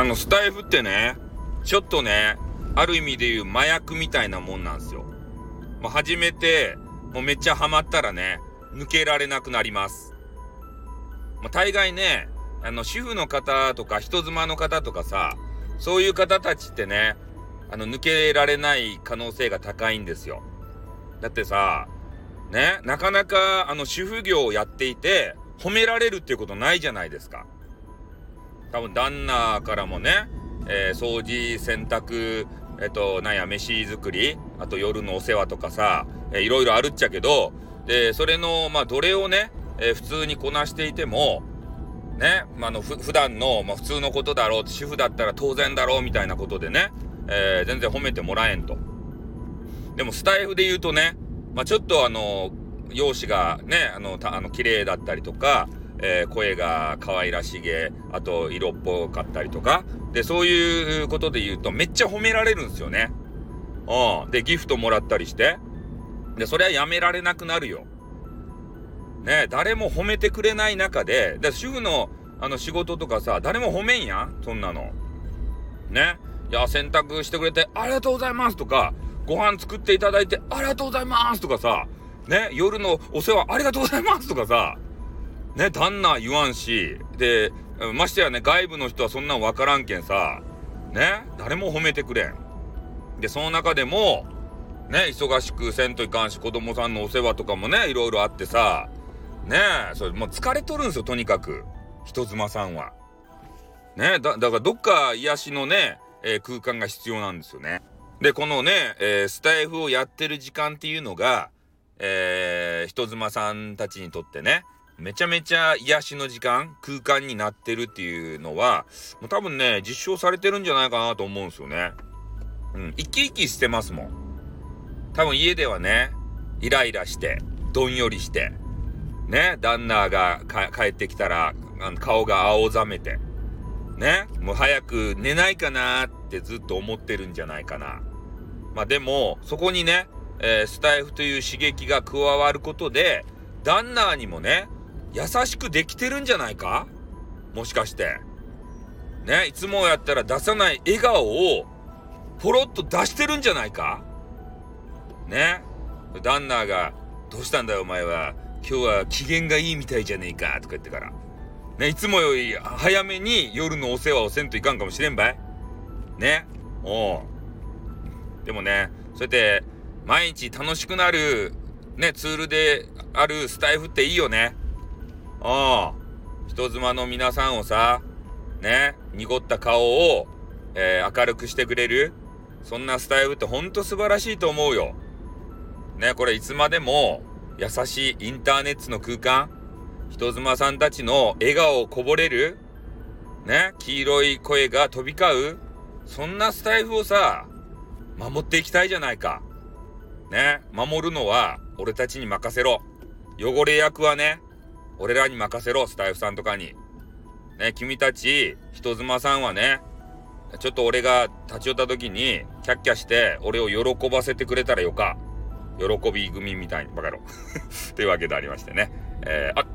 あの、スタイフってね、ちょっとね、ある意味で言う麻薬みたいなもんなんですよ。まあ、始めて、もうめっちゃハマったらね、抜けられなくなります。まあ、大概ね、あの、主婦の方とか人妻の方とかさ、そういう方たちってね、あの、抜けられない可能性が高いんですよ。だってさ、ね、なかなか、あの、主婦業をやっていて、褒められるっていうことないじゃないですか。多分、旦那からもね、えー、掃除、洗濯、えっと、なんや、飯作り、あと夜のお世話とかさ、えー、いろいろあるっちゃけど、で、それの、まあ、どれをね、えー、普通にこなしていても、ね、まあ、あの、ふ、普段の、まあ、普通のことだろう、主婦だったら当然だろう、みたいなことでね、えー、全然褒めてもらえんと。でも、スタイフで言うとね、まあ、ちょっとあの、容姿がね、あの、たあの綺麗だったりとか、えー、声が可愛らしげ、あと色っぽかったりとか、で、そういうことで言うとめっちゃ褒められるんですよね。うん。で、ギフトもらったりして。で、それはやめられなくなるよ。ね、誰も褒めてくれない中で、で、主婦のあの仕事とかさ、誰も褒めんやん？そんなの。ね。いや、洗濯してくれてありがとうございますとか、ご飯作っていただいてありがとうございますとかさ、ね、夜のお世話ありがとうございますとかさ、ね、旦那言わんし、で、ましてやね、外部の人はそんなんわからんけんさ、ね、誰も褒めてくれん。で、その中でも、ね、忙しくせんといかんし、子供さんのお世話とかもね、いろいろあってさ、ね、それもう疲れとるんですよ、とにかく。人妻さんは。ねだ、だからどっか癒しのね、えー、空間が必要なんですよね。で、このね、えー、スタイフをやってる時間っていうのが、えー、人妻さんたちにとってね、めちゃめちゃ癒しの時間、空間になってるっていうのは、もう多分ね、実証されてるんじゃないかなと思うんですよね。うん、生き生きしてますもん。多分家ではね、イライラして、どんよりして、ね、旦那が帰ってきたら、顔が青ざめて、ね、もう早く寝ないかなってずっと思ってるんじゃないかな。まあでも、そこにね、えー、スタイフという刺激が加わることで、旦那にもね、優しくできてるんじゃないか？もしかして。ね、いつもやったら出さない笑顔を、ポロッと出してるんじゃないか？ね？旦那が、どうしたんだよお前は？今日は機嫌がいいみたいじゃねえか？とか言ってから。ね、いつもより早めに夜のお世話をせんといかんかもしれんばい。ね？おう。でもね、そうやって、毎日楽しくなる、ね、ツールであるスタイフっていいよね。ああ。人妻の皆さんをさ、ね、濁った顔を、えー、明るくしてくれる。そんなスタイルってほんと素晴らしいと思うよ。ね、これいつまでも優しいインターネットの空間、人妻さんたちの笑顔をこぼれる、ね、黄色い声が飛び交う、そんなスタイルをさ、守っていきたいじゃないか。ね、守るのは俺たちに任せろ。汚れ役はね、俺らに任せろ、スタイフさんとかに。ね、君たち、人妻さんはね、ちょっと俺が立ち寄った時に、キャッキャして、俺を喜ばせてくれたらよか。喜び組みたいに、バカ野郎。というわけでありましてね。えー、あ、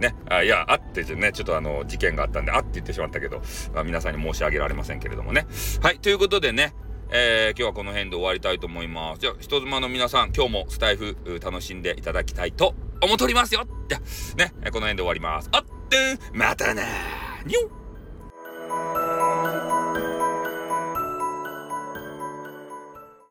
ね、あいや、あってね、ちょっとあの、事件があったんで、あって言ってしまったけど、まあ、皆さんに申し上げられませんけれどもね。はい、ということでね、えー、今日はこの辺で終わりたいと思います。じゃあ、人妻の皆さん、今日もスタイフ楽しんでいただきたいと思っておりますよじゃね、この辺で終わります。あってん、またねーにょ